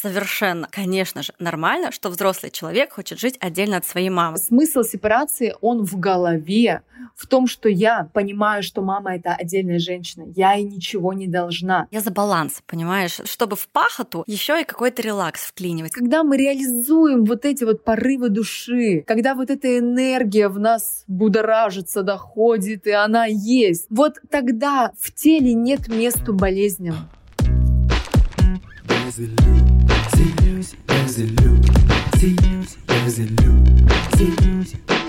совершенно, конечно же, нормально, что взрослый человек хочет жить отдельно от своей мамы. Смысл сепарации, он в голове, в том, что я понимаю, что мама — это отдельная женщина, я ей ничего не должна. Я за баланс, понимаешь? Чтобы в пахоту еще и какой-то релакс вклинивать. Когда мы реализуем вот эти вот порывы души, когда вот эта энергия в нас будоражится, доходит, и она есть, вот тогда в теле нет места болезням. See, there's a loop. See, there's a loop. See.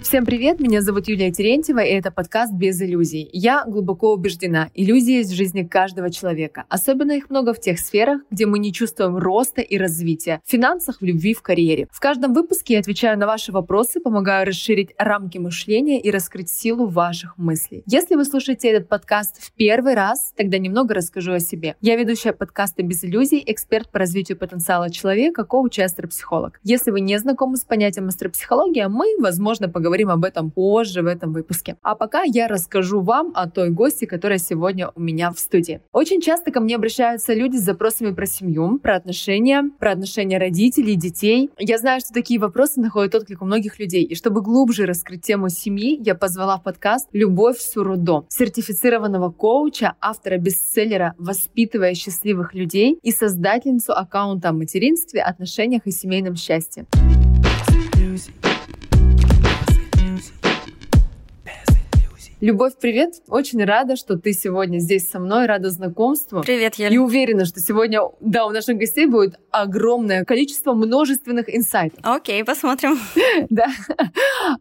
Всем привет, меня зовут Юлия Терентьева, и это подкаст «Без иллюзий». Я глубоко убеждена, иллюзии есть в жизни каждого человека. Особенно их много в тех сферах, где мы не чувствуем роста и развития. В финансах, в любви, в карьере. В каждом выпуске я отвечаю на ваши вопросы, помогаю расширить рамки мышления и раскрыть силу ваших мыслей. Если вы слушаете этот подкаст в первый раз, тогда немного расскажу о себе. Я ведущая подкаста «Без иллюзий», эксперт по развитию потенциала человека, коуч и астропсихолог. Если вы не знакомы с понятием астропсихология, мы, возможно, поговорим поговорим об этом позже в этом выпуске. А пока я расскажу вам о той гости, которая сегодня у меня в студии. Очень часто ко мне обращаются люди с запросами про семью, про отношения, про отношения родителей, детей. Я знаю, что такие вопросы находят отклик у многих людей. И чтобы глубже раскрыть тему семьи, я позвала в подкаст «Любовь Сурудо», сертифицированного коуча, автора бестселлера «Воспитывая счастливых людей» и создательницу аккаунта о материнстве, отношениях и семейном счастье. Любовь, привет! Очень рада, что ты сегодня здесь со мной, рада знакомству. Привет, я. И уверена, что сегодня, да, у наших гостей будет огромное количество множественных инсайтов. Окей, посмотрим. Да.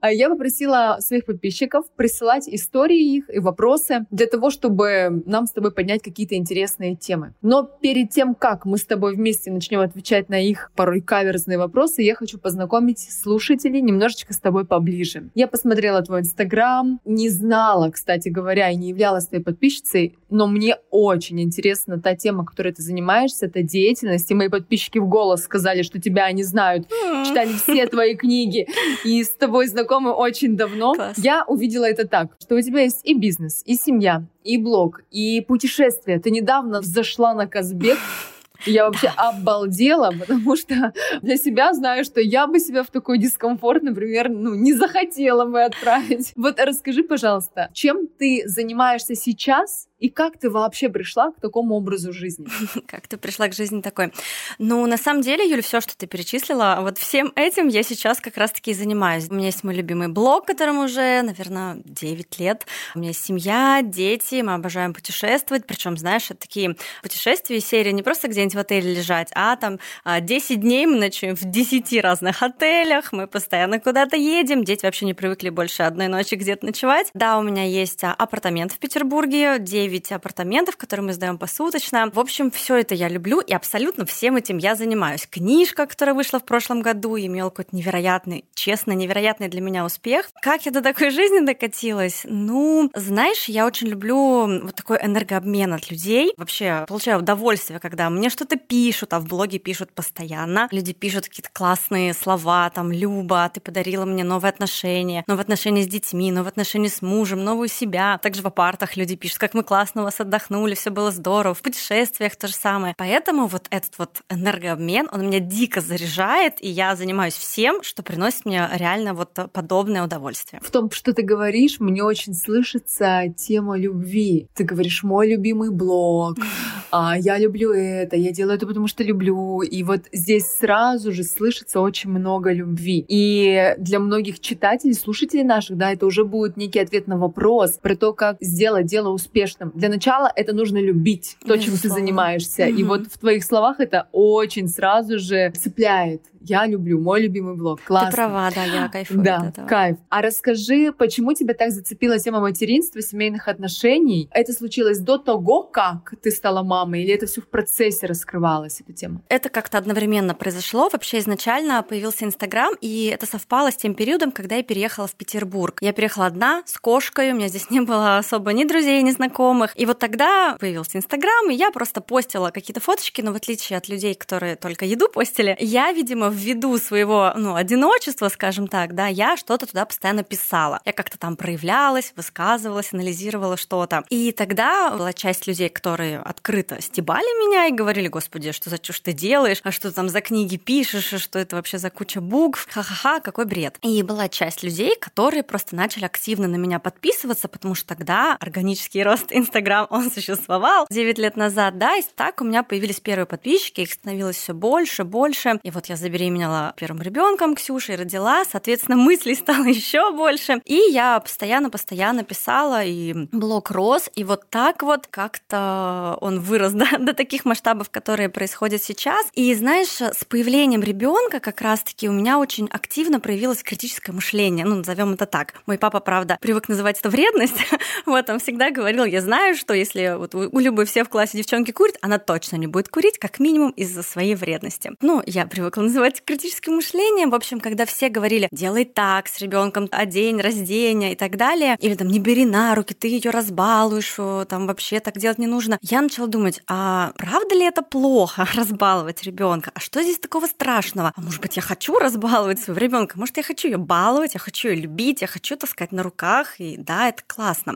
А я попросила своих подписчиков присылать истории их и вопросы для того, чтобы нам с тобой поднять какие-то интересные темы. Но перед тем, как мы с тобой вместе начнем отвечать на их порой каверзные вопросы, я хочу познакомить слушателей немножечко с тобой поближе. Я посмотрела твой инстаграм, не знаю, знала, кстати говоря, и не являлась твоей подписчицей, но мне очень интересна та тема, которой ты занимаешься, это деятельность. И мои подписчики в голос сказали, что тебя они знают, читали все твои книги и с тобой знакомы очень давно. Класс. Я увидела это так, что у тебя есть и бизнес, и семья, и блог, и путешествия. Ты недавно зашла на Казбек, я вообще обалдела, потому что для себя знаю, что я бы себя в такой дискомфорт, например, ну, не захотела бы отправить. Вот расскажи, пожалуйста, чем ты занимаешься сейчас и как ты вообще пришла к такому образу жизни? Как ты пришла к жизни такой? Ну, на самом деле, Юля, все, что ты перечислила, вот всем этим я сейчас как раз-таки и занимаюсь. У меня есть мой любимый блог, которому уже, наверное, 9 лет. У меня есть семья, дети, мы обожаем путешествовать. Причем, знаешь, это такие путешествия серии не просто где-нибудь в отеле лежать, а там 10 а, дней мы ночуем в 10 разных отелях, мы постоянно куда-то едем, дети вообще не привыкли больше одной ночи где-то ночевать. Да, у меня есть а, апартамент в Петербурге, 9 апартаментов, которые мы сдаем посуточно. В общем, все это я люблю, и абсолютно всем этим я занимаюсь. Книжка, которая вышла в прошлом году, имела какой-то невероятный, честно, невероятный для меня успех. Как я до такой жизни докатилась? Ну, знаешь, я очень люблю вот такой энергообмен от людей. Вообще, получаю удовольствие, когда мне что-то пишут, а в блоге пишут постоянно. Люди пишут какие-то классные слова, там, Люба, ты подарила мне новые отношения, новые отношения с детьми, новые отношения с мужем, новую себя. Также в апартах люди пишут, как мы классно классно у вас отдохнули, все было здорово. В путешествиях то же самое. Поэтому вот этот вот энергообмен, он меня дико заряжает, и я занимаюсь всем, что приносит мне реально вот подобное удовольствие. В том, что ты говоришь, мне очень слышится тема любви. Ты говоришь, мой любимый блог, а, я люблю это, я делаю это, потому что люблю. И вот здесь сразу же слышится очень много любви. И для многих читателей, слушателей наших, да, это уже будет некий ответ на вопрос про то, как сделать дело успешным. Для начала это нужно любить то, чем ты занимаешься. И вот в твоих словах это очень сразу же цепляет. Я люблю, мой любимый блог. Классно. Ты права, да, я кайфую. Да, кайф. А расскажи, почему тебя так зацепила тема материнства, семейных отношений? Это случилось до того, как ты стала мамой, или это все в процессе раскрывалась, эта тема? Это как-то одновременно произошло. Вообще изначально появился Инстаграм, и это совпало с тем периодом, когда я переехала в Петербург. Я переехала одна, с кошкой, у меня здесь не было особо ни друзей, ни знакомых. И вот тогда появился Инстаграм, и я просто постила какие-то фоточки, но в отличие от людей, которые только еду постили, я, видимо, ввиду своего, ну, одиночества, скажем так, да, я что-то туда постоянно писала. Я как-то там проявлялась, высказывалась, анализировала что-то. И тогда была часть людей, которые открыто открыто стебали меня и говорили, господи, что за чушь ты делаешь, а что там за книги пишешь, а что это вообще за куча букв, ха-ха-ха, какой бред. И была часть людей, которые просто начали активно на меня подписываться, потому что тогда органический рост Инстаграм, он существовал 9 лет назад, да, и так у меня появились первые подписчики, их становилось все больше, больше. И вот я забеременела первым ребенком Ксюшей, родила, соответственно, мыслей стало еще больше. И я постоянно-постоянно писала, и блог рос, и вот так вот как-то он вырос да, до таких масштабов, которые происходят сейчас. И знаешь, с появлением ребенка как раз-таки у меня очень активно проявилось критическое мышление, ну, назовем это так. Мой папа, правда, привык называть это вредность, вот он всегда говорил, я знаю, что если вот у Любы все в классе девчонки курят, она точно не будет курить, как минимум из-за своей вредности. Ну, я привыкла называть критическим мышлением. В общем, когда все говорили, делай так с ребенком, одень, раздень и так далее, или там не бери на руки, ты ее разбалуешь, там вообще так делать не нужно. Я начала думать, а правда ли это плохо разбаловать ребенка? А что здесь такого страшного? А может быть, я хочу разбаловать своего ребенка? Может, я хочу ее баловать, я хочу ее любить, я хочу таскать на руках, и да, это классно.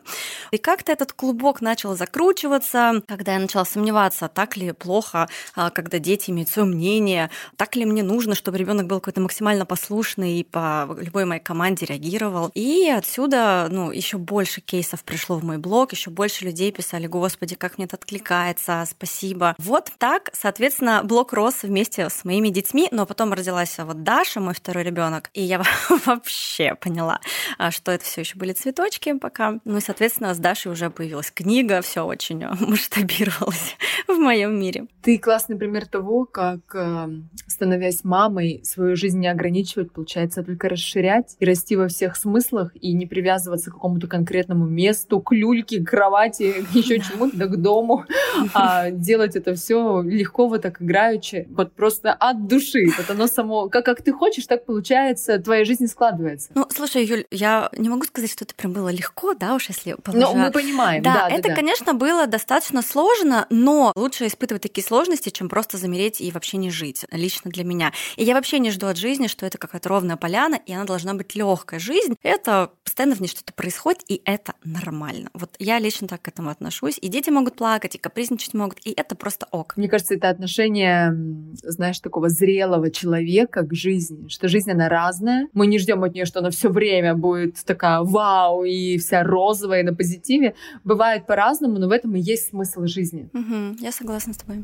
И как-то этот клубок начал закручиваться, когда я начала сомневаться, так ли плохо, а, когда дети имеют свое мнение, так ли мне нужно, чтобы ребенок был какой-то максимально послушный и по любой моей команде реагировал. И отсюда, ну, еще больше кейсов пришло в мой блог, еще больше людей писали, господи, как мне это откликается, спасибо. Вот так, соответственно, блог рос вместе с моими детьми, но потом родилась вот Даша, мой второй ребенок, и я вообще поняла, а, что это все еще были цветочки пока. Ну и, соответственно, с Дашей уже появилась книга, все очень масштабировалось в моем мире. Ты классный пример того, как, эм, становясь мамой, свою жизнь не ограничивать, получается, а только расширять и расти во всех смыслах и не привязываться к какому-то конкретному месту, к люльке, к кровати, еще чему-то, да к дому, а делать это все легко, вот так играючи, вот просто от души. Вот оно само, как, как ты хочешь, так получается, твоя жизнь складывается. Ну, слушай, Юль, я не могу сказать, что это прям было легко, да, уж если положа... Ну, мы понимаем, да. Да, это, да. конечно, было достаточно сложно, но лучше испытывать такие сложности, чем просто замереть и вообще не жить, лично для меня. И я вообще не жду от жизни, что это какая-то ровная поляна, и она должна быть легкая. Жизнь — это постоянно в ней что-то происходит, и это нормально. Вот я лично так к этому отношусь. И дети могут плакать, и капризничать могут, и это просто ок. Мне кажется, это отношение, знаешь, такого зрелого человека к жизни, что жизнь, она разная. Мы не ждем от нее, что она все время будет такая вау и вся розовая на позитиве. Бывает по-разному, но в этом и есть смысл жизни. Угу, я согласна с тобой.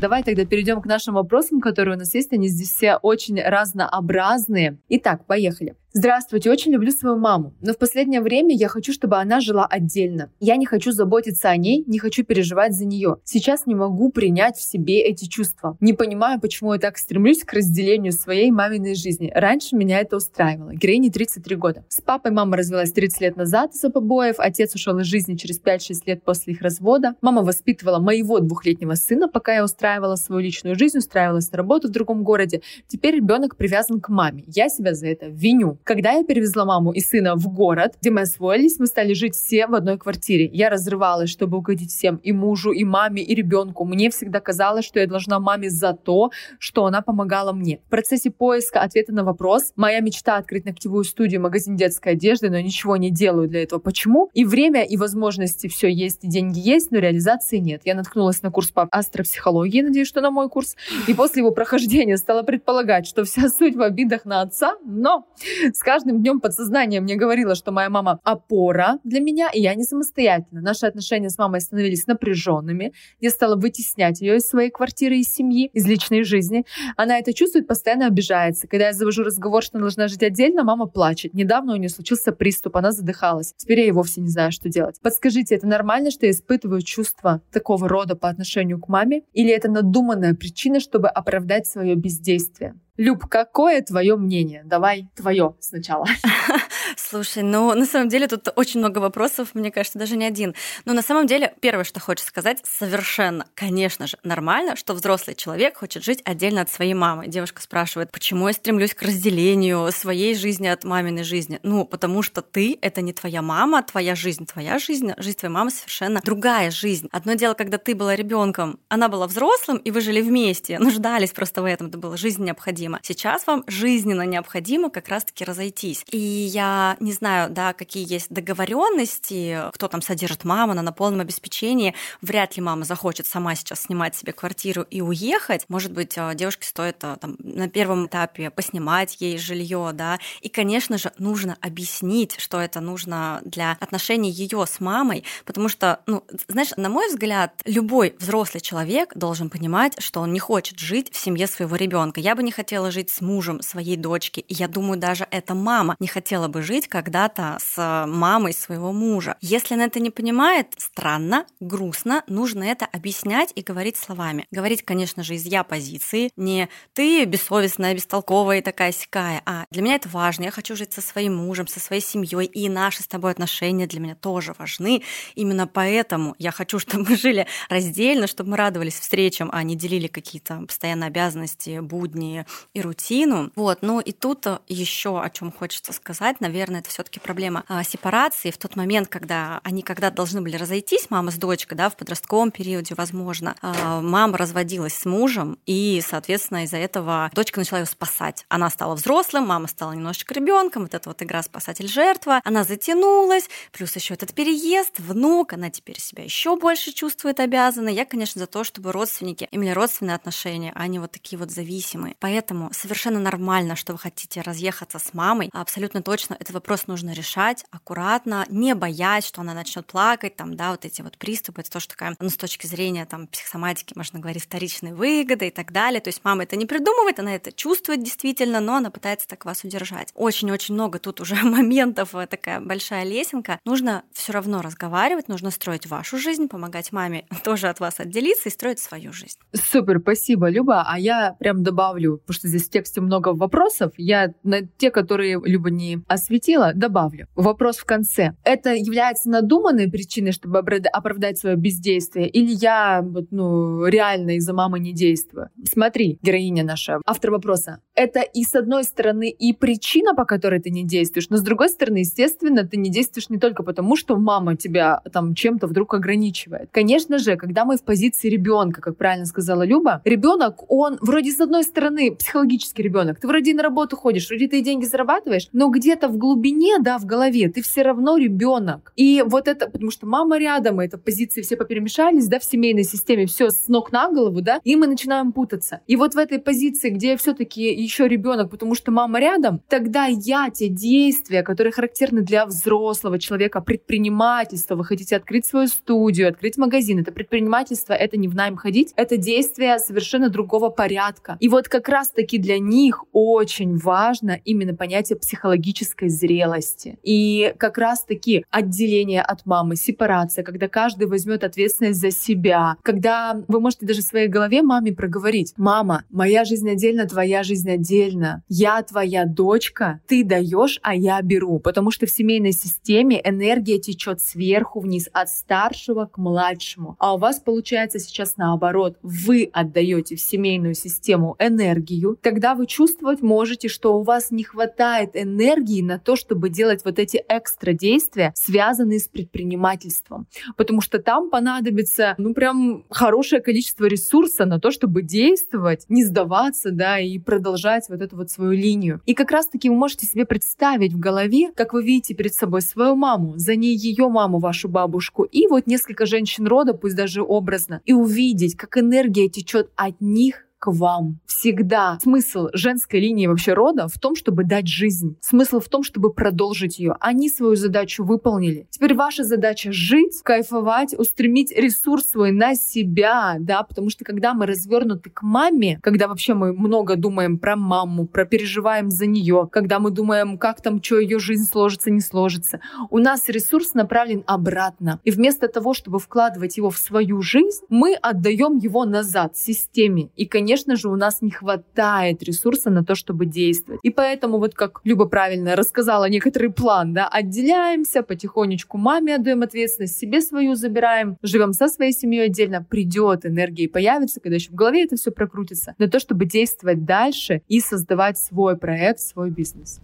Давай тогда перейдем к нашим вопросам, которые у нас есть. Они здесь все очень разнообразные. Итак, поехали. Здравствуйте, очень люблю свою маму, но в последнее время я хочу, чтобы она жила отдельно. Я не хочу заботиться о ней, не хочу переживать за нее. Сейчас не могу принять в себе эти чувства. Не понимаю, почему я так стремлюсь к разделению своей маминой жизни. Раньше меня это устраивало. Героине 33 года. С папой мама развелась 30 лет назад из-за побоев, отец ушел из жизни через 5-6 лет после их развода. Мама воспитывала моего двухлетнего сына, пока я устраивала свою личную жизнь, устраивалась на работу в другом городе. Теперь ребенок привязан к маме. Я себя за это виню. Когда я перевезла маму и сына в город, где мы освоились, мы стали жить все в одной квартире. Я разрывалась, чтобы угодить всем, и мужу, и маме, и ребенку. Мне всегда казалось, что я должна маме за то, что она помогала мне. В процессе поиска ответа на вопрос моя мечта открыть ногтевую студию, магазин детской одежды, но ничего не делаю для этого. Почему? И время, и возможности все есть, и деньги есть, но реализации нет. Я наткнулась на курс по астропсихологии, надеюсь, что на мой курс, и после его прохождения стала предполагать, что вся суть в обидах на отца, но с каждым днем подсознание мне говорило, что моя мама опора для меня, и я не самостоятельна. Наши отношения с мамой становились напряженными. Я стала вытеснять ее из своей квартиры, из семьи, из личной жизни. Она это чувствует, постоянно обижается. Когда я завожу разговор, что она должна жить отдельно, мама плачет. Недавно у нее случился приступ, она задыхалась. Теперь я и вовсе не знаю, что делать. Подскажите, это нормально, что я испытываю чувства такого рода по отношению к маме? Или это надуманная причина, чтобы оправдать свое бездействие? Люб, какое твое мнение? Давай твое сначала. Слушай, ну на самом деле тут очень много вопросов, мне кажется, даже не один. Но на самом деле первое, что хочется сказать, совершенно, конечно же, нормально, что взрослый человек хочет жить отдельно от своей мамы. Девушка спрашивает, почему я стремлюсь к разделению своей жизни от маминой жизни? Ну, потому что ты — это не твоя мама, твоя жизнь, твоя жизнь, жизнь твоей мамы совершенно другая жизнь. Одно дело, когда ты была ребенком, она была взрослым, и вы жили вместе, нуждались просто в этом, это была жизнь необходима необходимо. Сейчас вам жизненно необходимо как раз-таки разойтись. И я не знаю, да, какие есть договоренности, кто там содержит маму, она на полном обеспечении. Вряд ли мама захочет сама сейчас снимать себе квартиру и уехать. Может быть, э, девушке стоит э, там, на первом этапе поснимать ей жилье, да. И, конечно же, нужно объяснить, что это нужно для отношений ее с мамой, потому что, ну, знаешь, на мой взгляд, любой взрослый человек должен понимать, что он не хочет жить в семье своего ребенка. Я бы не хотела жить с мужем своей дочки, и я думаю, даже эта мама не хотела бы жить когда-то с мамой своего мужа. Если она это не понимает, странно, грустно, нужно это объяснять и говорить словами. Говорить, конечно же, из я позиции, не ты бессовестная, бестолковая и такая сякая, а для меня это важно, я хочу жить со своим мужем, со своей семьей, и наши с тобой отношения для меня тоже важны. Именно поэтому я хочу, чтобы мы жили раздельно, чтобы мы радовались встречам, а не делили какие-то постоянно обязанности, будни и рутину. Вот, ну и тут еще о чем хочется сказать, наверное, это все-таки проблема а, сепарации в тот момент, когда они когда должны были разойтись, мама с дочкой, да, в подростковом периоде, возможно, а, мама разводилась с мужем, и, соответственно, из-за этого дочка начала ее спасать. Она стала взрослым, мама стала немножечко ребенком, вот эта вот игра спасатель-жертва, она затянулась, плюс еще этот переезд, внук, она теперь себя еще больше чувствует обязанной. Я, конечно, за то, чтобы родственники имели родственные отношения, а не вот такие вот зависимые. Поэтому совершенно нормально, что вы хотите разъехаться с мамой. Абсолютно точно этот вопрос нужно решать аккуратно, не боясь, что она начнет плакать, там, да, вот эти вот приступы, это тоже такая, ну, с точки зрения там психосоматики, можно говорить, вторичные выгоды и так далее. То есть мама это не придумывает, она это чувствует действительно, но она пытается так вас удержать. Очень-очень много тут уже моментов, э, такая большая лесенка. Нужно все равно разговаривать, нужно строить вашу жизнь, помогать маме тоже от вас отделиться и строить свою жизнь. Супер, спасибо, Люба. А я прям добавлю, потому что здесь в тексте много вопросов, я на те, которые Люба не осветила, добавлю. Вопрос в конце. Это является надуманной причиной, чтобы оправдать свое бездействие, или я ну, реально из-за мамы не действую? Смотри, героиня наша, автор вопроса. Это и с одной стороны и причина, по которой ты не действуешь, но с другой стороны, естественно, ты не действуешь не только потому, что мама тебя там чем-то вдруг ограничивает. Конечно же, когда мы в позиции ребенка, как правильно сказала Люба, ребенок, он вроде с одной стороны психологический ребенок, ты вроде на работу ходишь, вроде ты деньги зарабатываешь, но где-то в глубине, да, в голове ты все равно ребенок. И вот это, потому что мама рядом, и это позиции все поперемешались, да, в семейной системе, все с ног на голову, да, и мы начинаем путаться. И вот в этой позиции, где все-таки еще ребенок, потому что мама рядом, тогда я те действия, которые характерны для взрослого человека, предпринимательства, вы хотите открыть свою студию, открыть магазин, это предпринимательство, это не в найм ходить, это действия совершенно другого порядка. И вот как раз-таки для них очень важно именно понятие психологической зрелости. И как раз-таки отделение от мамы, сепарация, когда каждый возьмет ответственность за себя, когда вы можете даже в своей голове маме проговорить, мама, моя жизнь отдельно, твоя жизнь отдельно, я твоя дочка, ты даешь, а я беру, потому что в семейной системе энергия течет сверху вниз, от старшего к младшему, а у вас получается сейчас наоборот, вы отдаете в семейную систему энергию, тогда вы чувствовать можете, что у вас не хватает энергии на то, чтобы делать вот эти экстра действия, связанные с предпринимательством, потому что там понадобится, ну прям хорошее количество ресурса на то, чтобы действовать, не сдаваться, да, и продолжать вот эту вот свою линию. И как раз-таки вы можете себе представить в голове, как вы видите перед собой свою маму, за ней ее маму, вашу бабушку, и вот несколько женщин рода, пусть даже образно, и увидеть, как энергия течет от них к вам. Всегда смысл женской линии вообще рода в том, чтобы дать жизнь. Смысл в том, чтобы продолжить ее. Они свою задачу выполнили. Теперь ваша задача жить, кайфовать, устремить ресурс свой на себя, да, потому что когда мы развернуты к маме, когда вообще мы много думаем про маму, про переживаем за нее, когда мы думаем, как там, что ее жизнь сложится, не сложится, у нас ресурс направлен обратно. И вместо того, чтобы вкладывать его в свою жизнь, мы отдаем его назад системе. И, конечно, конечно же, у нас не хватает ресурса на то, чтобы действовать. И поэтому, вот как Люба правильно рассказала некоторый план, да, отделяемся, потихонечку маме отдаем ответственность, себе свою забираем, живем со своей семьей отдельно, придет энергия и появится, когда еще в голове это все прокрутится, на то, чтобы действовать дальше и создавать свой проект, свой бизнес.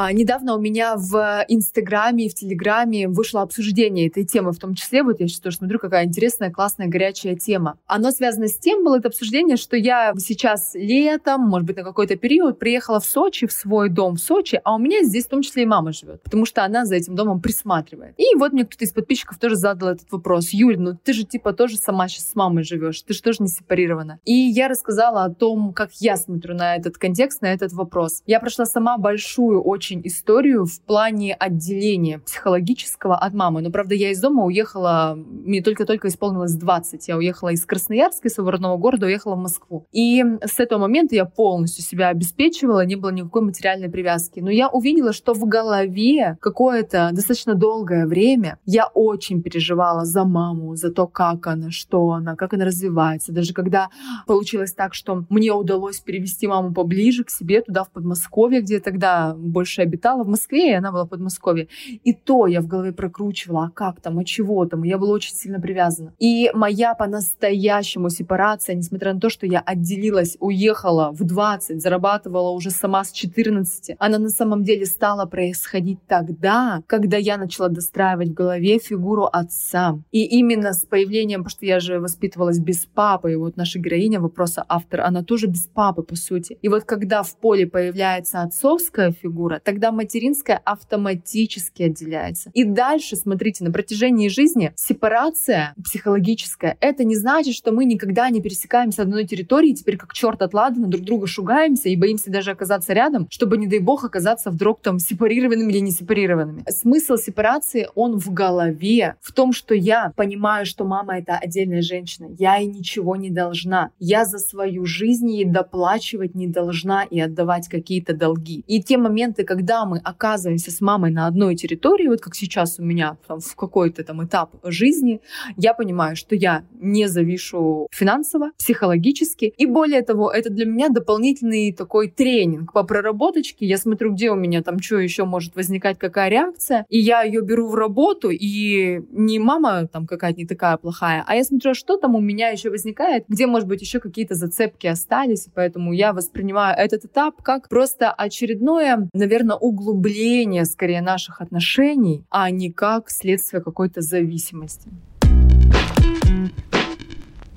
А, недавно у меня в Инстаграме и в Телеграме вышло обсуждение этой темы, в том числе, вот я сейчас тоже смотрю, какая интересная, классная, горячая тема. Оно связано с тем, было это обсуждение, что я сейчас летом, может быть, на какой-то период приехала в Сочи, в свой дом в Сочи, а у меня здесь в том числе и мама живет, потому что она за этим домом присматривает. И вот мне кто-то из подписчиков тоже задал этот вопрос. Юль, ну ты же типа тоже сама сейчас с мамой живешь, ты же тоже не сепарирована. И я рассказала о том, как я смотрю на этот контекст, на этот вопрос. Я прошла сама большую очень историю в плане отделения психологического от мамы. Но, правда, я из дома уехала, мне только-только исполнилось 20. Я уехала из Красноярска, из своего родного города, уехала в Москву. И с этого момента я полностью себя обеспечивала, не было никакой материальной привязки. Но я увидела, что в голове какое-то достаточно долгое время я очень переживала за маму, за то, как она, что она, как она развивается. Даже когда получилось так, что мне удалось перевести маму поближе к себе, туда, в Подмосковье, где тогда больше обитала, в Москве, и она была в Подмосковье. И то я в голове прокручивала, а как там, а чего там. Я была очень сильно привязана. И моя по-настоящему сепарация, несмотря на то, что я отделилась, уехала в 20, зарабатывала уже сама с 14, она на самом деле стала происходить тогда, когда я начала достраивать в голове фигуру отца. И именно с появлением, потому что я же воспитывалась без папы, и вот наша героиня вопроса автор, она тоже без папы, по сути. И вот когда в поле появляется отцовская фигура, тогда материнская автоматически отделяется. И дальше, смотрите, на протяжении жизни сепарация психологическая, это не значит, что мы никогда не пересекаемся одной территории, теперь как черт от ладана друг друга шугаемся и боимся даже оказаться рядом, чтобы, не дай бог, оказаться вдруг там сепарированными или не сепарированными. Смысл сепарации, он в голове, в том, что я понимаю, что мама — это отдельная женщина, я ей ничего не должна, я за свою жизнь ей доплачивать не должна и отдавать какие-то долги. И те моменты, когда мы оказываемся с мамой на одной территории, вот как сейчас у меня там, в какой-то там этап жизни, я понимаю, что я не завишу финансово, психологически. И более того, это для меня дополнительный такой тренинг по проработочке. Я смотрю, где у меня там что еще может возникать, какая реакция. И я ее беру в работу, и не мама там какая-то не такая плохая, а я смотрю, что там у меня еще возникает, где, может быть, еще какие-то зацепки остались. И поэтому я воспринимаю этот этап как просто очередное, наверное, углубление скорее наших отношений, а не как следствие какой-то зависимости.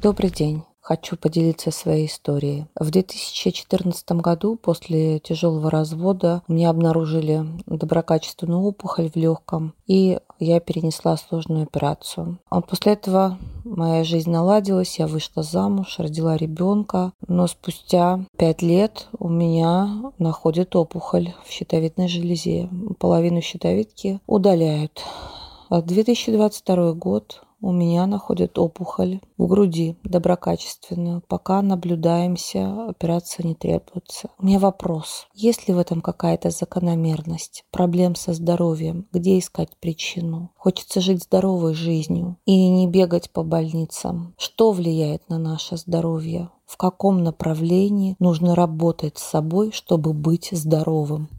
Добрый день. Хочу поделиться своей историей. В 2014 году после тяжелого развода мне обнаружили доброкачественную опухоль в легком, и я перенесла сложную операцию. А после этого моя жизнь наладилась, я вышла замуж, родила ребенка, но спустя пять лет у меня находят опухоль в щитовидной железе. Половину щитовидки удаляют. 2022 год у меня находят опухоль в груди доброкачественную. Пока наблюдаемся, операция не требуется. У меня вопрос. Есть ли в этом какая-то закономерность? Проблем со здоровьем? Где искать причину? Хочется жить здоровой жизнью и не бегать по больницам. Что влияет на наше здоровье? В каком направлении нужно работать с собой, чтобы быть здоровым?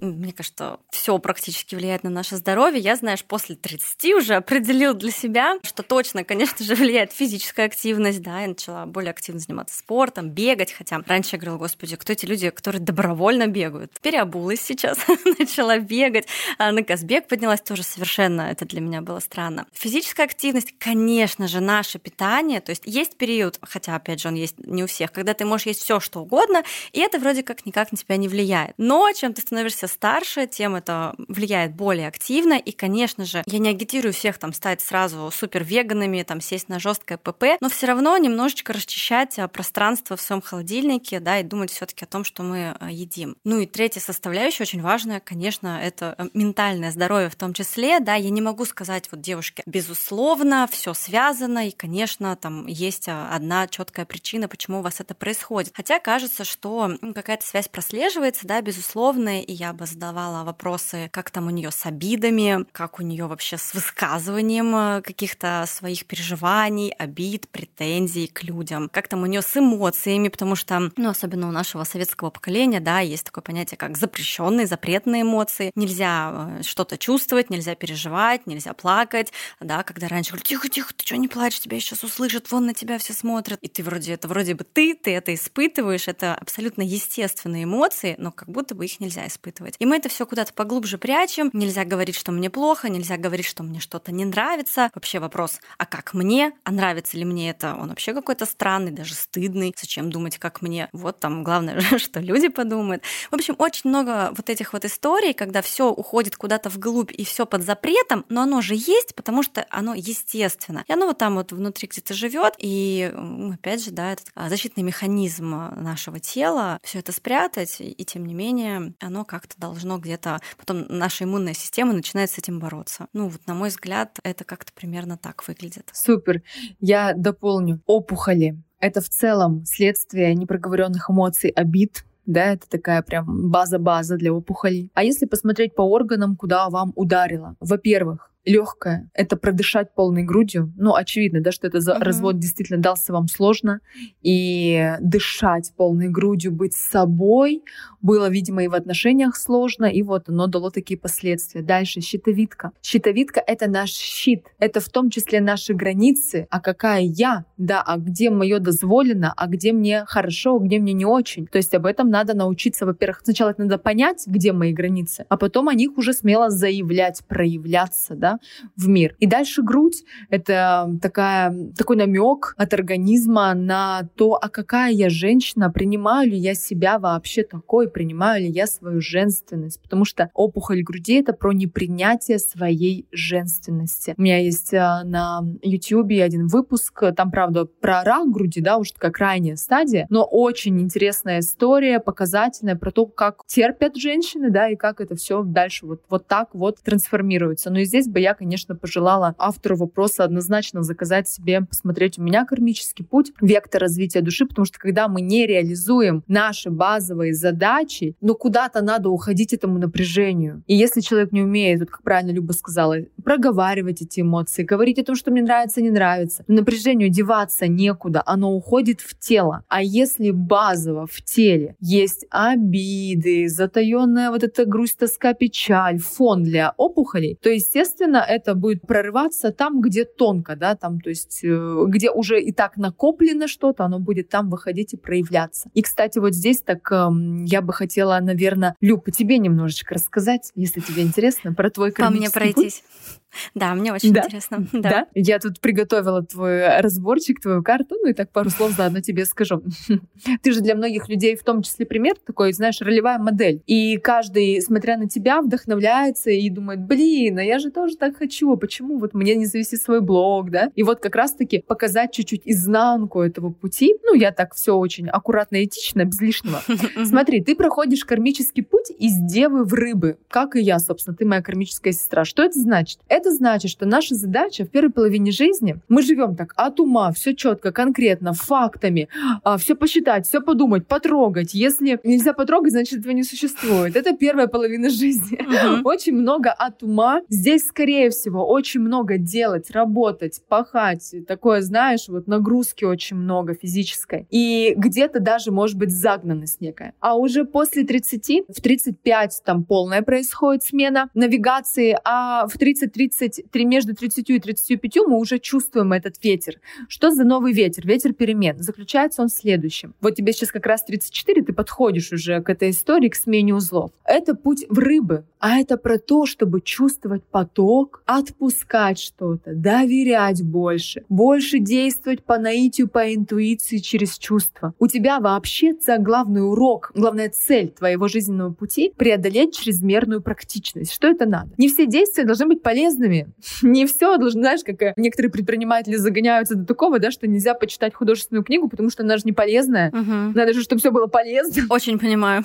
Мне кажется, все практически влияет на наше здоровье. Я, знаешь, после 30 уже определил для себя, что точно, конечно же, влияет физическая активность, да, я начала более активно заниматься спортом, бегать, хотя раньше я говорила, господи, кто эти люди, которые добровольно бегают? Переобулась сейчас, начала бегать, а на Казбег поднялась, тоже совершенно это для меня было странно. Физическая активность, конечно же, наше питание, то есть есть период, хотя, опять же, он есть не у всех, когда ты можешь есть все, что угодно, и это вроде как никак на тебя не влияет. Но чем ты становишься старше, тем это влияет более активно. И, конечно же, я не агитирую всех там стать сразу супер веганами, там сесть на жесткое ПП, но все равно немножечко расчищать а, пространство в своем холодильнике, да, и думать все-таки о том, что мы а, едим. Ну и третья составляющая очень важная, конечно, это э, ментальное здоровье в том числе, да, я не могу сказать вот девушке, безусловно, все связано, и, конечно, там есть а, одна четкая причина, почему у вас это происходит. Хотя кажется, что какая-то связь прослеживается, да, безусловно, и я бы задавала вопросы, как там у нее с обидами, как у нее вообще с высказыванием э, каких-то своих переживаний, обид, претензий к людям, как там у нее с эмоциями, потому что, ну, особенно у нашего советского поколения, да, есть такое понятие, как запрещенные, запретные эмоции. Нельзя э, что-то чувствовать, нельзя переживать, нельзя плакать, да, когда раньше говорят, тихо, тихо, ты что не плачешь, тебя сейчас услышат, вон на тебя все смотрят, и ты вроде это вроде бы ты, ты это испытываешь, это абсолютно естественные эмоции, но как будто бы их нельзя испытывать. И мы это все куда-то поглубже прячем, нельзя говорить, что мне плохо, нельзя говорить, что мне что-то не нравится. Вообще вопрос, а как мне, а нравится ли мне это, он вообще какой-то странный, даже стыдный, зачем думать, как мне. Вот там главное, что люди подумают. В общем, очень много вот этих вот историй, когда все уходит куда-то вглубь и все под запретом, но оно же есть, потому что оно естественно. И оно вот там вот внутри где-то живет, и опять же, да, этот а, защитный механизм нашего тела, все это спрятать, и тем не менее оно как-то должно где-то, потом наша иммунная система начинает с этим бороться. Ну вот, на мой взгляд, это как-то примерно так выглядит. Супер. Я дополню. Опухоли это в целом следствие непроговоренных эмоций, обид, да, это такая прям база-база для опухолей. А если посмотреть по органам, куда вам ударило? Во-первых, легкое, это продышать полной грудью. Ну, очевидно, да, что это uh-huh. развод действительно дался вам сложно. И дышать полной грудью, быть собой было, видимо, и в отношениях сложно, и вот оно дало такие последствия. Дальше, щитовидка. Щитовидка — это наш щит. Это в том числе наши границы. А какая я? Да, а где мое дозволено, а где мне хорошо, где мне не очень. То есть об этом надо научиться. Во-первых, сначала надо понять, где мои границы, а потом о них уже смело заявлять, проявляться, да, в мир. И дальше грудь — это такая, такой намек от организма на то, а какая я женщина, принимаю ли я себя вообще такой, принимаю ли я свою женственность. Потому что опухоль груди — это про непринятие своей женственности. У меня есть а, на YouTube один выпуск, там, правда, про рак груди, да, уж такая крайняя стадия, но очень интересная история, показательная про то, как терпят женщины, да, и как это все дальше вот, вот так вот трансформируется. Но и здесь бы я, конечно, пожелала автору вопроса однозначно заказать себе, посмотреть у меня кармический путь, вектор развития души, потому что когда мы не реализуем наши базовые задачи, но куда-то надо уходить этому напряжению. И если человек не умеет, вот как правильно Люба сказала, проговаривать эти эмоции, говорить о том, что мне нравится, не нравится, напряжению деваться некуда, оно уходит в тело. А если базово в теле есть обиды, затаенная вот эта грусть, тоска, печаль, фон для опухолей, то, естественно, естественно, это будет прорываться там, где тонко, да, там, то есть, э, где уже и так накоплено что-то, оно будет там выходить и проявляться. И, кстати, вот здесь так эм, я бы хотела, наверное, Люб, по тебе немножечко рассказать, если тебе интересно, про твой По мне пройтись. Путь. Да, мне очень да? интересно. Да. да. Я тут приготовила твой разборчик, твою карту, ну и так пару слов заодно тебе скажу. Ты же для многих людей в том числе пример такой, знаешь, ролевая модель. И каждый, смотря на тебя, вдохновляется и думает, блин, а я же тоже так хочу, а почему вот мне не завести свой блог, да? И вот как раз-таки показать чуть-чуть изнанку этого пути. Ну, я так все очень аккуратно этично, без лишнего. Смотри, ты проходишь кармический путь из девы в рыбы, как и я, собственно, ты моя кармическая сестра. Что это значит? Это значит, что наша задача в первой половине жизни, мы живем так от ума, все четко, конкретно, фактами, а, все посчитать, все подумать, потрогать. Если нельзя потрогать, значит этого не существует. Это первая половина жизни. Очень много от ума. Здесь, скорее всего, очень много делать, работать, пахать. Такое, знаешь, вот нагрузки очень много физической. И где-то даже, может быть, загнанность некая. А уже после 30, в 35 там полная происходит смена навигации, а в 30-30 30, между 30 и 35 мы уже чувствуем этот ветер. Что за новый ветер? Ветер перемен. Заключается он в следующем. Вот тебе сейчас как раз 34, ты подходишь уже к этой истории, к смене узлов. Это путь в рыбы, а это про то, чтобы чувствовать поток, отпускать что-то, доверять больше, больше действовать по наитию, по интуиции через чувства. У тебя вообще главный урок, главная цель твоего жизненного пути — преодолеть чрезмерную практичность. Что это надо? Не все действия должны быть полезны полезными. Не все должно, знаешь, как э, некоторые предприниматели загоняются до такого, да, что нельзя почитать художественную книгу, потому что она же не полезная. Угу. Надо же, чтобы все было полезно. Очень понимаю.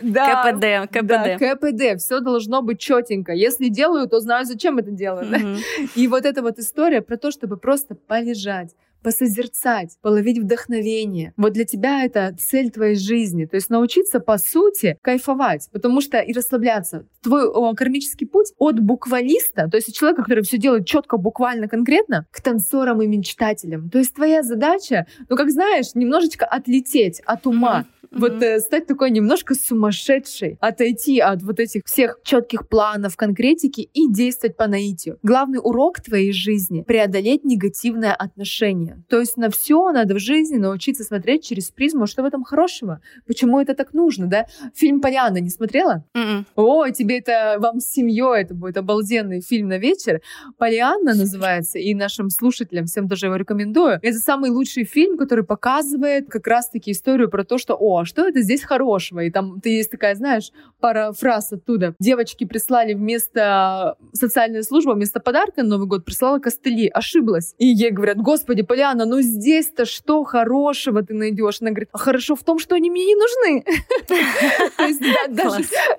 Да. КПД, КПД. Да, КПД. Все должно быть четенько. Если делаю, то знаю, зачем это делаю. Угу. И вот эта вот история про то, чтобы просто полежать, посозерцать, половить вдохновение. Вот для тебя это цель твоей жизни. То есть научиться, по сути, кайфовать, потому что и расслабляться. Твой о, кармический путь от буквалиста, то есть человека, который все делает четко, буквально, конкретно, к танцорам и мечтателям. То есть твоя задача, ну, как знаешь, немножечко отлететь от ума, Mm-hmm. Вот э, стать такой немножко сумасшедшей, отойти от вот этих всех четких планов, конкретики и действовать по наитию. Главный урок твоей жизни — преодолеть негативное отношение. То есть на все надо в жизни научиться смотреть через призму, что в этом хорошего, почему это так нужно, да? Фильм «Полиана» не смотрела? Mm-mm. О, тебе это, вам с семьей, это будет обалденный фильм на вечер. «Полианна» называется, и нашим слушателям всем тоже его рекомендую. Это самый лучший фильм, который показывает как раз-таки историю про то, что, о, а что это здесь хорошего? И там ты есть такая, знаешь, пара фраз оттуда. Девочки прислали вместо социальной службы, вместо подарка на Новый год прислала костыли. Ошиблась. И ей говорят, господи, Поляна, ну здесь-то что хорошего ты найдешь? Она говорит, а хорошо в том, что они мне не нужны. То есть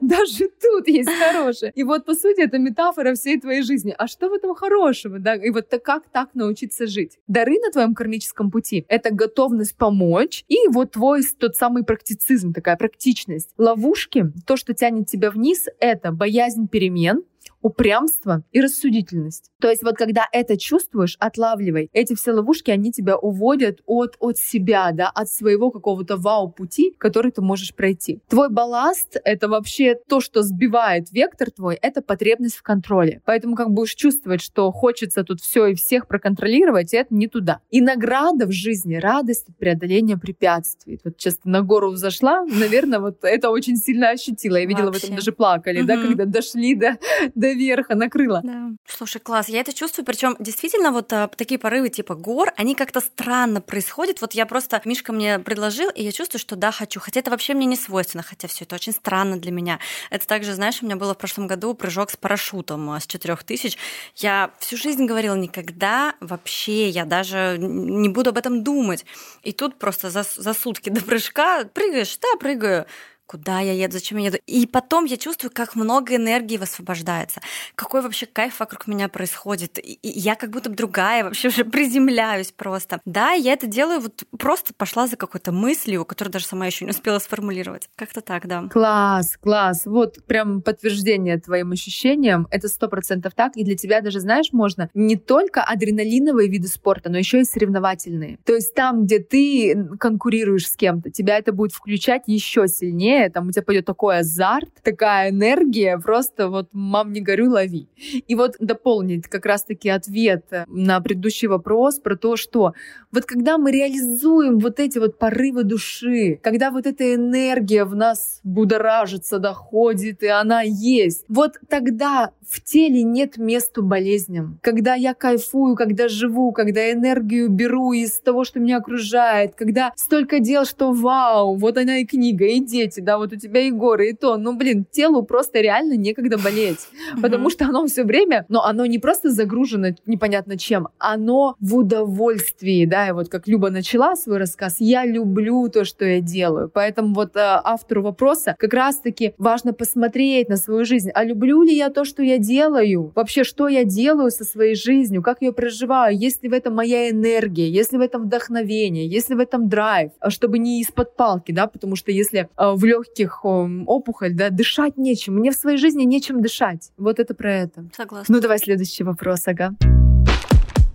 даже тут есть хорошее. И вот, по сути, это метафора всей твоей жизни. А что в этом хорошего? И вот как так научиться жить? Дары на твоем кармическом пути — это готовность помочь и вот твой тот самый практицизм, такая практичность. Ловушки, то, что тянет тебя вниз, это боязнь перемен, упрямство и рассудительность. То есть вот когда это чувствуешь, отлавливай. Эти все ловушки, они тебя уводят от, от себя, да, от своего какого-то вау-пути, который ты можешь пройти. Твой балласт — это вообще то, что сбивает вектор твой, это потребность в контроле. Поэтому как будешь чувствовать, что хочется тут все и всех проконтролировать, это не туда. И награда в жизни, радость от преодоления препятствий. Вот сейчас на гору зашла, наверное, вот это очень сильно ощутила. Я видела, вообще. в этом даже плакали, угу. да, когда дошли до, до верха, накрыла. Да. Слушай, класс, я это чувствую, причем действительно вот а, такие порывы типа гор, они как-то странно происходят. Вот я просто, Мишка мне предложил, и я чувствую, что да, хочу. Хотя это вообще мне не свойственно, хотя все это очень странно для меня. Это также, знаешь, у меня было в прошлом году прыжок с парашютом а, с 4000. Я всю жизнь говорила, никогда вообще, я даже не буду об этом думать. И тут просто за, за сутки до прыжка прыгаешь, да, прыгаю куда я еду, зачем я еду. И потом я чувствую, как много энергии высвобождается, какой вообще кайф вокруг меня происходит. И я как будто бы другая, вообще уже приземляюсь просто. Да, я это делаю вот просто пошла за какой-то мыслью, которую даже сама еще не успела сформулировать. Как-то так, да. Класс, класс. Вот прям подтверждение твоим ощущениям. Это сто процентов так. И для тебя даже, знаешь, можно не только адреналиновые виды спорта, но еще и соревновательные. То есть там, где ты конкурируешь с кем-то, тебя это будет включать еще сильнее, сильнее, там у тебя пойдет такой азарт, такая энергия, просто вот мам, не горю, лови. И вот дополнить как раз-таки ответ на предыдущий вопрос про то, что вот когда мы реализуем вот эти вот порывы души, когда вот эта энергия в нас будоражится, доходит, и она есть, вот тогда в теле нет места болезням. Когда я кайфую, когда живу, когда энергию беру из того, что меня окружает, когда столько дел, что вау, вот она и книга, и дети, да, вот у тебя и горы, и то, ну, блин, телу просто реально некогда болеть, потому что оно все время, но оно не просто загружено непонятно чем, оно в удовольствии, да, и вот как Люба начала свой рассказ, я люблю то, что я делаю, поэтому вот э, автору вопроса как раз-таки важно посмотреть на свою жизнь, а люблю ли я то, что я делаю, вообще, что я делаю со своей жизнью, как ее проживаю, есть ли в этом моя энергия, есть ли в этом вдохновение, есть ли в этом драйв, а чтобы не из-под палки, да, потому что если э, в легких опухоль, да, дышать нечем, мне в своей жизни нечем дышать. Вот это про это. Согласна. Ну, давай следующий вопрос, ага.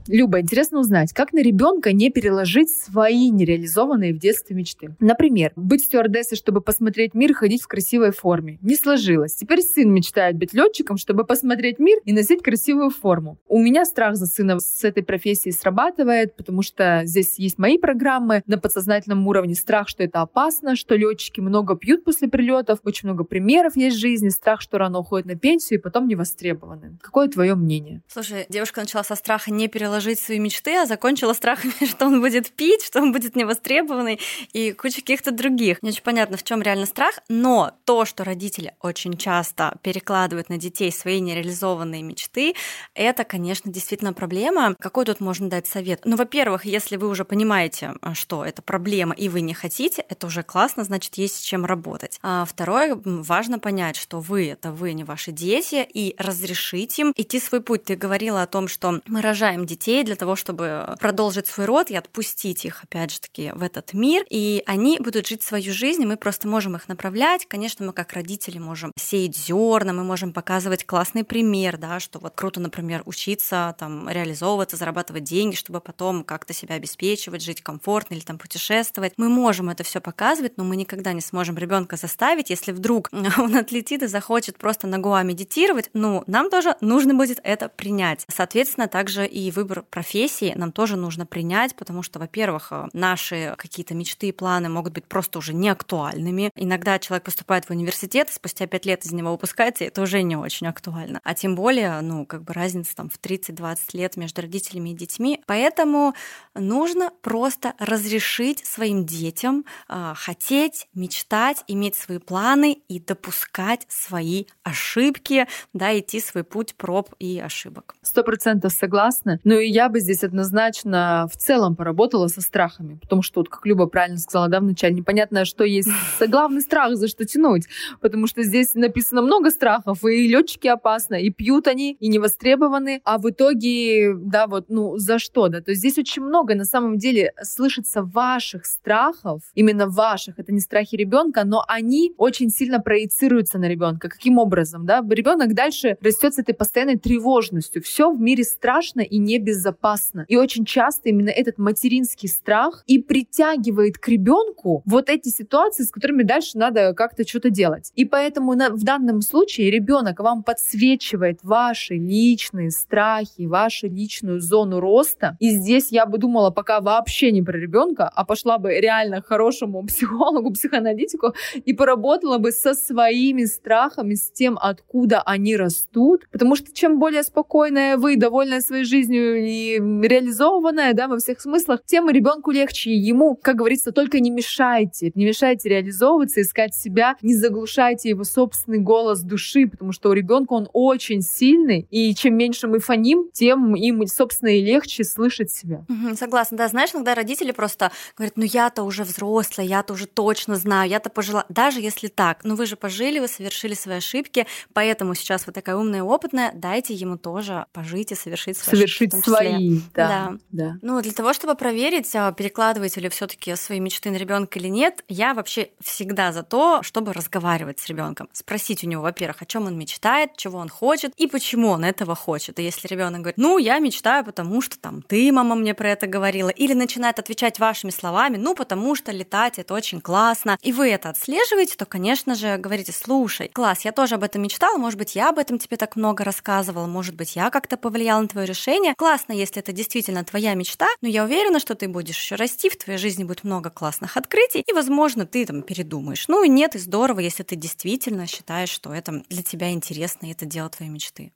Люба, интересно узнать, как на ребенка не переложить свои нереализованные в детстве мечты. Например, быть стюардессой, чтобы посмотреть мир, ходить в красивой форме. Не сложилось. Теперь сын мечтает быть летчиком, чтобы посмотреть мир и носить красивую форму. У меня страх за сына с этой профессией срабатывает, потому что здесь есть мои программы на подсознательном уровне. Страх, что это опасно, что летчики много пьют после прилетов, очень много примеров есть в жизни, страх, что рано уходят на пенсию и потом не востребованы. Какое твое мнение? Слушай, девушка начала со страха не переложить изложить свои мечты, а закончила страхами, что он будет пить, что он будет невостребованный и куча каких-то других. Не очень понятно, в чем реально страх, но то, что родители очень часто перекладывают на детей свои нереализованные мечты, это, конечно, действительно проблема. Какой тут можно дать совет? Ну, во-первых, если вы уже понимаете, что это проблема, и вы не хотите, это уже классно, значит, есть с чем работать. А второе, важно понять, что вы — это вы, не ваши дети, и разрешить им идти свой путь. Ты говорила о том, что мы рожаем детей, детей для того, чтобы продолжить свой род и отпустить их, опять же таки, в этот мир. И они будут жить свою жизнь, и мы просто можем их направлять. Конечно, мы как родители можем сеять зерна, мы можем показывать классный пример, да, что вот круто, например, учиться там реализовываться, зарабатывать деньги, чтобы потом как-то себя обеспечивать, жить комфортно или там путешествовать. Мы можем это все показывать, но мы никогда не сможем ребенка заставить, если вдруг он отлетит и захочет просто на Гоа медитировать, ну, нам тоже нужно будет это принять. Соответственно, также и выбор профессии нам тоже нужно принять, потому что, во-первых, э, наши какие-то мечты и планы могут быть просто уже не актуальными. Иногда человек поступает в университет, спустя пять лет из него выпускается, и это уже не очень актуально. А тем более, ну, как бы разница там в 30-20 лет между родителями и детьми. Поэтому нужно просто разрешить своим детям э, хотеть, мечтать, иметь свои планы и допускать свои ошибки, да, идти свой путь проб и ошибок. Сто процентов согласна. Ну и я бы здесь однозначно в целом поработала со страхами, потому что, вот как Люба правильно сказала, да, вначале непонятно, что есть главный страх, за что тянуть, потому что здесь написано много страхов, и летчики опасно, и пьют они, и не востребованы, а в итоге, да, вот, ну, за что, да, то есть здесь очень много на самом деле слышится ваших страхов, именно ваших, это не страхи ребенка, но они очень сильно проецируются на ребенка. Каким образом, да? Ребенок дальше растет с этой постоянной тревожностью. Все в мире страшно и небезопасно. И очень часто именно этот материнский страх и притягивает к ребенку вот эти ситуации, с которыми дальше надо как-то что-то делать. И поэтому на, в данном случае ребенок вам подсвечивает ваши личные страхи, вашу личную зону роста. И здесь я бы думала пока вообще не про ребенка, а пошла бы реально к хорошему психологу, психоаналитику и поработала бы со своими страхами, с тем, откуда они растут. Потому что чем более спокойная вы, довольная своей жизнью и реализованная, да, во всех смыслах, тем ребенку легче. Ему, как говорится, только не мешайте. Не мешайте реализовываться, искать себя, не заглушайте его собственный голос души, потому что у ребенка он очень сильный, и чем меньше мы фоним, тем им, собственно, и легче слышать себя. Угу, согласна, да. Знаешь, иногда родители просто говорят, ну я-то уже взрослая, я-то уже точно знаю, я-то пожила. Даже если так, ну вы же пожили, вы совершили свои ошибки, поэтому сейчас вы такая умная и опытная, дайте ему тоже пожить и совершить свои Совершить ошибки, свои, да, да. да. Ну, для того, чтобы проверить, а, перекладываете ли все таки свои мечты на ребенка или нет, я вообще всегда за то, чтобы разговаривать с ребенком, спросить у него, во-первых, о чем он мечтает, чего он хочет и почему он этого хочет. И если ребенок говорит, ну, я мечтаю, потому что там ты, мама, мне про это говорила, или начинает отвечать вашими словами, ну, потому что летать это очень классно, и вы это отслеживаете, то, конечно же, говорите, слушай, класс, я тоже об этом мечтала, может быть, я об этом тебе так много рассказывала, может быть, я как-то повлияла на твое решение. Классно, если это действительно твоя мечта, но я уверена, что ты будешь еще расти, в твоей жизни будет много классных открытий, и, возможно, ты там передумаешь. Ну и нет, и здорово, если ты действительно считаешь, что это для тебя интересно, и это дело твоей мечты.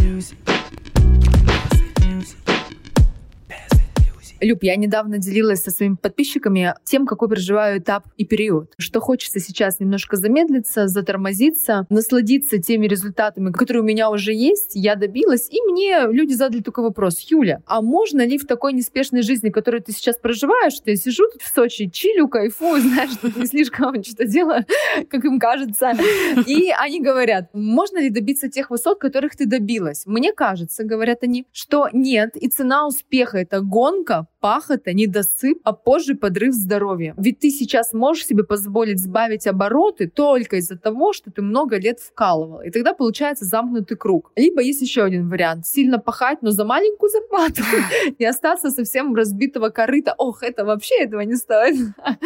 Music. Люб, я недавно делилась со своими подписчиками тем, какой переживаю этап и период. Что хочется сейчас немножко замедлиться, затормозиться, насладиться теми результатами, которые у меня уже есть, я добилась. И мне люди задали такой вопрос. Юля, а можно ли в такой неспешной жизни, которую ты сейчас проживаешь, что я сижу тут в Сочи, чилю, кайфую, знаешь, тут не слишком что-то делаю, как им кажется. И они говорят, можно ли добиться тех высот, которых ты добилась? Мне кажется, говорят они, что нет, и цена успеха — это гонка, пахота, недосып, а позже подрыв здоровья. Ведь ты сейчас можешь себе позволить сбавить обороты только из-за того, что ты много лет вкалывал. И тогда получается замкнутый круг. Либо есть еще один вариант. Сильно пахать, но за маленькую зарплату. И остаться совсем разбитого корыта. Ох, это вообще этого не стоит.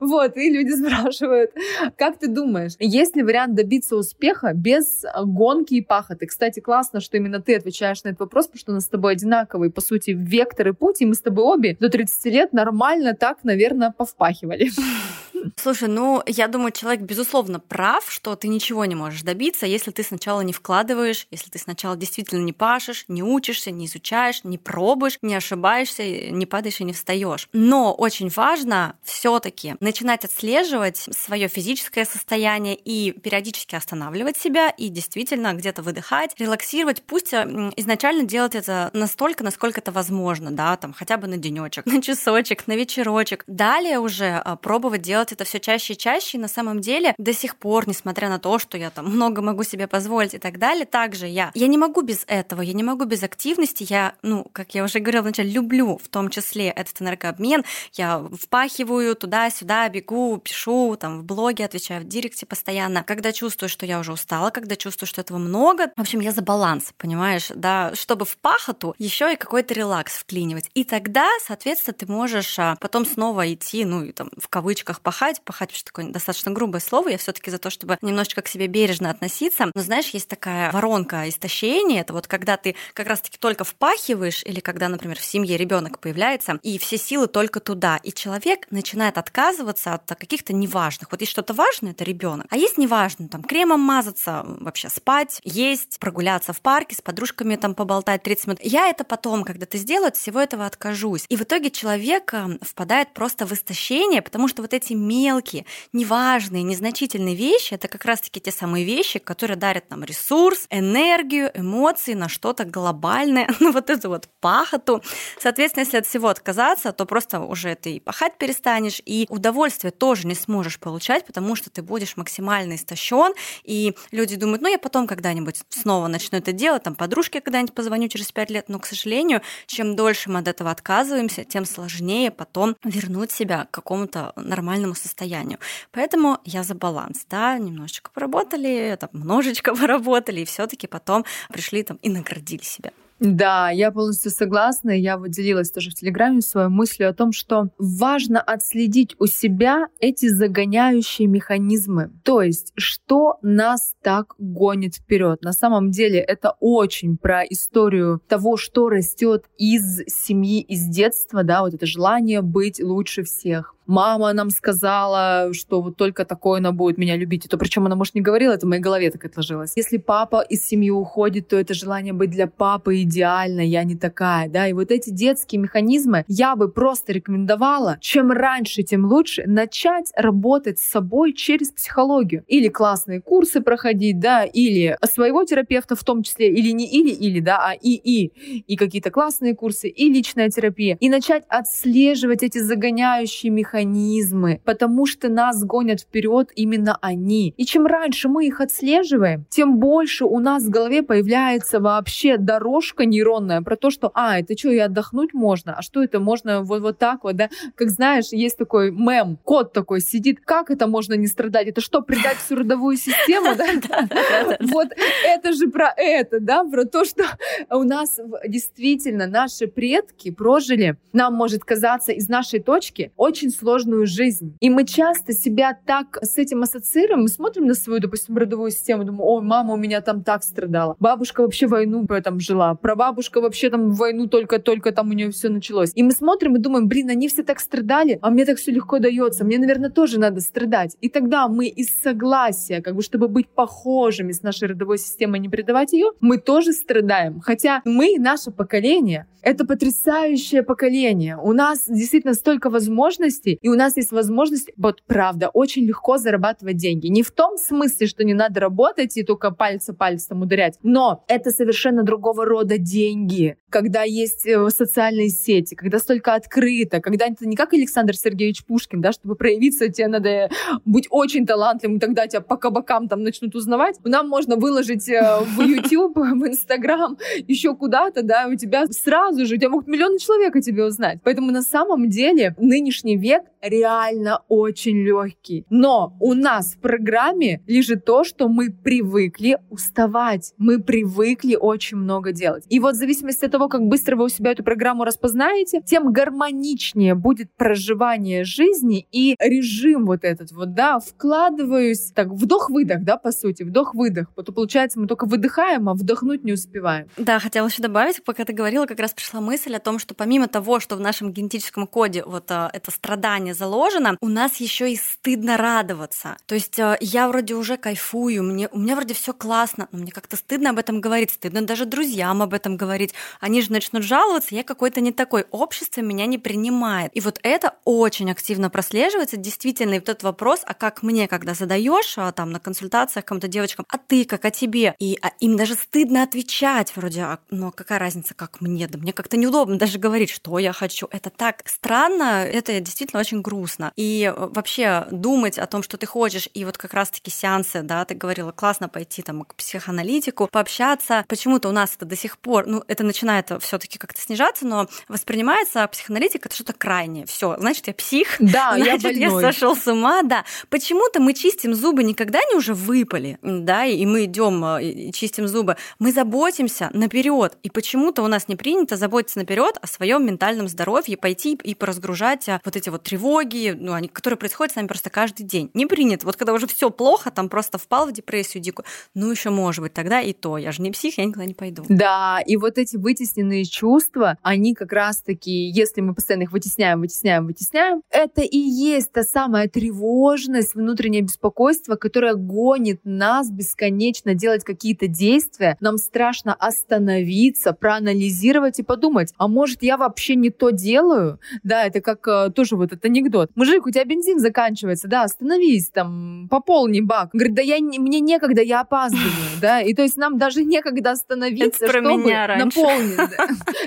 Вот, и люди спрашивают, как ты думаешь, есть ли вариант добиться успеха без гонки и пахоты? Кстати, классно, что именно ты отвечаешь на этот вопрос, потому что у нас с тобой одинаковые, по сути, векторы пути, и мы с тобой обе до 30 лет нормально так, наверное, повпахивали. Слушай, ну, я думаю, человек, безусловно, прав, что ты ничего не можешь добиться, если ты сначала не вкладываешь, если ты сначала действительно не пашешь, не учишься, не изучаешь, не пробуешь, не ошибаешься, не падаешь и не встаешь. Но очень важно все таки начинать отслеживать свое физическое состояние и периодически останавливать себя и действительно где-то выдыхать, релаксировать. Пусть изначально делать это настолько, насколько это возможно, да, там хотя бы на денечек, на часочек, на вечерочек. Далее уже а, пробовать делать делать это все чаще и чаще, и на самом деле до сих пор, несмотря на то, что я там много могу себе позволить и так далее, также я, я не могу без этого, я не могу без активности, я, ну, как я уже говорила вначале, люблю в том числе этот энергообмен, я впахиваю туда-сюда, бегу, пишу, там, в блоге отвечаю, в директе постоянно, когда чувствую, что я уже устала, когда чувствую, что этого много, в общем, я за баланс, понимаешь, да, чтобы в пахоту еще и какой-то релакс вклинивать, и тогда, соответственно, ты можешь а, потом снова идти, ну, и там, в кавычках пахать, пахать, потому что такое достаточно грубое слово, я все таки за то, чтобы немножечко к себе бережно относиться, но знаешь, есть такая воронка истощения, это вот когда ты как раз-таки только впахиваешь, или когда, например, в семье ребенок появляется, и все силы только туда, и человек начинает отказываться от каких-то неважных. Вот есть что-то важное, это ребенок, а есть неважно, там, кремом мазаться, вообще спать, есть, прогуляться в парке с подружками, там, поболтать 30 минут. Я это потом, когда ты сделаю, от всего этого откажусь. И в итоге человек э, впадает просто в истощение, потому что вот эти мелкие, неважные, незначительные вещи, это как раз-таки те самые вещи, которые дарят нам ресурс, энергию, эмоции на что-то глобальное, на вот эту вот пахоту. Соответственно, если от всего отказаться, то просто уже ты и пахать перестанешь, и удовольствие тоже не сможешь получать, потому что ты будешь максимально истощен, и люди думают, ну я потом когда-нибудь снова начну это делать, там подружке когда-нибудь позвоню через пять лет, но, к сожалению, чем дольше мы от этого отказываемся, тем сложнее потом вернуть себя к какому-то нормальному состоянию. Поэтому я за баланс, да, немножечко поработали, там, немножечко поработали, и все таки потом пришли там и наградили себя. Да, я полностью согласна. Я вот делилась тоже в Телеграме своей мыслью о том, что важно отследить у себя эти загоняющие механизмы. То есть, что нас так гонит вперед. На самом деле это очень про историю того, что растет из семьи, из детства, да, вот это желание быть лучше всех мама нам сказала, что вот только такое она будет меня любить. И то, причем она, может, не говорила, это в моей голове так отложилось. Если папа из семьи уходит, то это желание быть для папы идеально, я не такая, да. И вот эти детские механизмы я бы просто рекомендовала, чем раньше, тем лучше, начать работать с собой через психологию. Или классные курсы проходить, да, или своего терапевта в том числе, или не или-или, да, а и-и. И какие-то классные курсы, и личная терапия. И начать отслеживать эти загоняющие механизмы, механизмы, потому что нас гонят вперед именно они. И чем раньше мы их отслеживаем, тем больше у нас в голове появляется вообще дорожка нейронная про то, что, а, это что, и отдохнуть можно, а что это можно вот, вот так вот, да? Как знаешь, есть такой мем, кот такой сидит, как это можно не страдать? Это что, предать всю родовую систему, да? Вот это же про это, да, про то, что у нас действительно наши предки прожили, нам может казаться из нашей точки, очень сложную жизнь. И мы часто себя так с этим ассоциируем. Мы смотрим на свою, допустим, родовую систему, думаем, ой, мама у меня там так страдала. Бабушка вообще войну там жила. Прабабушка вообще там войну только-только там у нее все началось. И мы смотрим и думаем, блин, они все так страдали, а мне так все легко дается. Мне, наверное, тоже надо страдать. И тогда мы из согласия, как бы, чтобы быть похожими с нашей родовой системой, не предавать ее, мы тоже страдаем. Хотя мы, наше поколение, это потрясающее поколение. У нас действительно столько возможностей, и у нас есть возможность, вот правда, очень легко зарабатывать деньги. Не в том смысле, что не надо работать и только пальцы пальцем ударять, но это совершенно другого рода деньги, когда есть э, социальные сети, когда столько открыто, когда это не как Александр Сергеевич Пушкин, да, чтобы проявиться, тебе надо быть очень талантливым, и тогда тебя по кабакам там начнут узнавать. Нам можно выложить э, в YouTube, в Instagram, еще куда-то, да, у тебя сразу же, у тебя могут миллионы человек о тебе узнать. Поэтому на самом деле нынешний век реально очень легкий. Но у нас в программе лежит то, что мы привыкли уставать. Мы привыкли очень много делать. И вот в зависимости от того, как быстро вы у себя эту программу распознаете, тем гармоничнее будет проживание жизни и режим вот этот вот, да, вкладываюсь, так, вдох-выдох, да, по сути, вдох-выдох. Вот получается, мы только выдыхаем, а вдохнуть не успеваем. Да, хотела еще добавить, пока ты говорила, как раз пришла мысль о том, что помимо того, что в нашем генетическом коде вот а, это страдание воспитании заложено, у нас еще и стыдно радоваться. То есть э, я вроде уже кайфую, мне, у меня вроде все классно, но мне как-то стыдно об этом говорить, стыдно даже друзьям об этом говорить. Они же начнут жаловаться, я какой-то не такой, общество меня не принимает. И вот это очень активно прослеживается, действительно, и вот этот вопрос, а как мне, когда задаешь а, там на консультациях кому-то девочкам, а ты как, о тебе? И а, им даже стыдно отвечать, вроде, а, ну а какая разница, как мне? Да мне как-то неудобно даже говорить, что я хочу. Это так странно, это действительно очень грустно. И э, вообще думать о том, что ты хочешь, и вот как раз-таки сеансы, да, ты говорила, классно пойти там к психоаналитику, пообщаться. Почему-то у нас это до сих пор, ну, это начинает все таки как-то снижаться, но воспринимается психоаналитик это что-то крайнее. Все, значит, я псих, да, значит, я, я сошел с ума, да. Почему-то мы чистим зубы никогда не уже выпали, да, и мы идем э, и чистим зубы. Мы заботимся наперед, и почему-то у нас не принято заботиться наперед о своем ментальном здоровье, пойти и поразгружать а, вот эти вот тревоги, ну, они, которые происходят с нами просто каждый день. Не принято. Вот когда уже все плохо, там просто впал в депрессию дикую, ну, еще может быть, тогда и то. Я же не псих, я никуда не пойду. Да, и вот эти вытесненные чувства, они как раз-таки, если мы постоянно их вытесняем, вытесняем, вытесняем, это и есть та самая тревожность, внутреннее беспокойство, которое гонит нас бесконечно делать какие-то действия. Нам страшно остановиться, проанализировать и подумать, а может я вообще не то делаю? Да, это как э, тоже вот этот анекдот. Мужик, у тебя бензин заканчивается, да, остановись, там, пополни бак. говорит, да я, мне некогда, я опаздываю, да, и то есть нам даже некогда остановиться, это чтобы меня наполнить.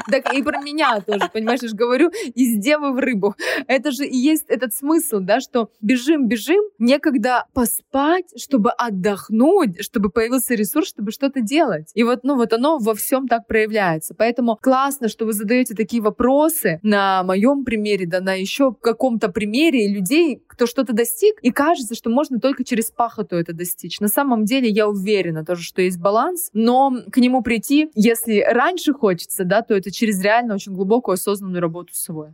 Так и про меня тоже, понимаешь, я же говорю, из девы в рыбу. Это же и есть этот смысл, да, что бежим, бежим, некогда поспать, чтобы отдохнуть, чтобы появился ресурс, чтобы что-то делать. И вот, ну, вот оно во всем так проявляется. Поэтому классно, что вы задаете такие вопросы на моем примере, да, на еще каком-то примере людей, кто что-то достиг, и кажется, что можно только через пахоту это достичь. На самом деле я уверена тоже, что есть баланс, но к нему прийти, если раньше хочется, да, то это через реально очень глубокую осознанную работу с собой.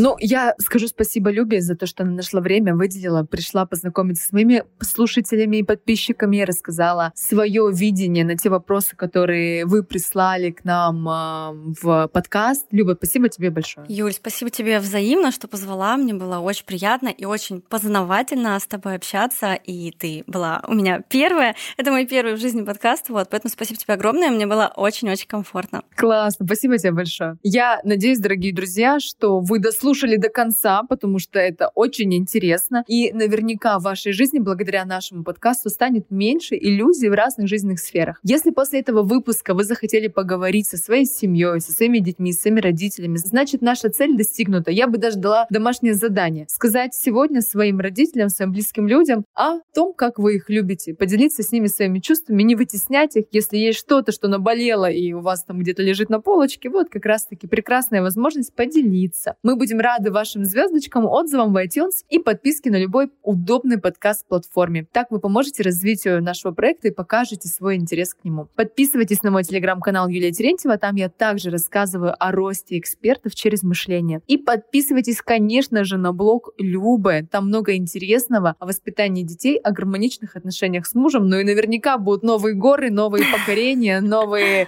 Ну, я скажу спасибо Любе за то, что она нашла время, выделила, пришла познакомиться с моими слушателями и подписчиками, рассказала свое видение на те вопросы, которые вы прислали к нам э, в подкаст. Люба, спасибо тебе большое. Юль, спасибо тебе взаимно, что позвала. Мне было очень приятно и очень познавательно с тобой общаться. И ты была у меня первая. Это мой первый в жизни подкаст. Вот, поэтому спасибо тебе огромное. Мне было очень-очень комфортно. Классно. Спасибо тебе большое. Я надеюсь, дорогие друзья, что вы дослушали слушали до конца, потому что это очень интересно. И наверняка в вашей жизни, благодаря нашему подкасту, станет меньше иллюзий в разных жизненных сферах. Если после этого выпуска вы захотели поговорить со своей семьей, со своими детьми, со своими родителями, значит, наша цель достигнута. Я бы даже дала домашнее задание. Сказать сегодня своим родителям, своим близким людям о том, как вы их любите. Поделиться с ними своими чувствами, не вытеснять их. Если есть что-то, что наболело и у вас там где-то лежит на полочке, вот как раз-таки прекрасная возможность поделиться. Мы будем будем рады вашим звездочкам, отзывам в iTunes и подписке на любой удобный подкаст-платформе. Так вы поможете развитию нашего проекта и покажете свой интерес к нему. Подписывайтесь на мой телеграм-канал Юлия Терентьева, там я также рассказываю о росте экспертов через мышление. И подписывайтесь, конечно же, на блог Любы, там много интересного о воспитании детей, о гармоничных отношениях с мужем, ну и наверняка будут новые горы, новые покорения, новые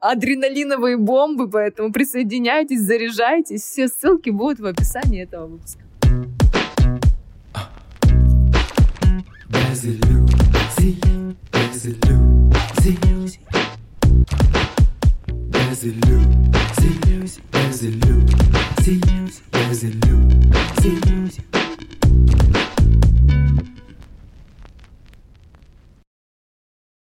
адреналиновые бомбы, поэтому присоединяйтесь, заряжайтесь, все ссылки будут будет в описании этого выпуска. Без иллюзий, без иллюзий, без иллюзий, без иллюзий, без иллюзий.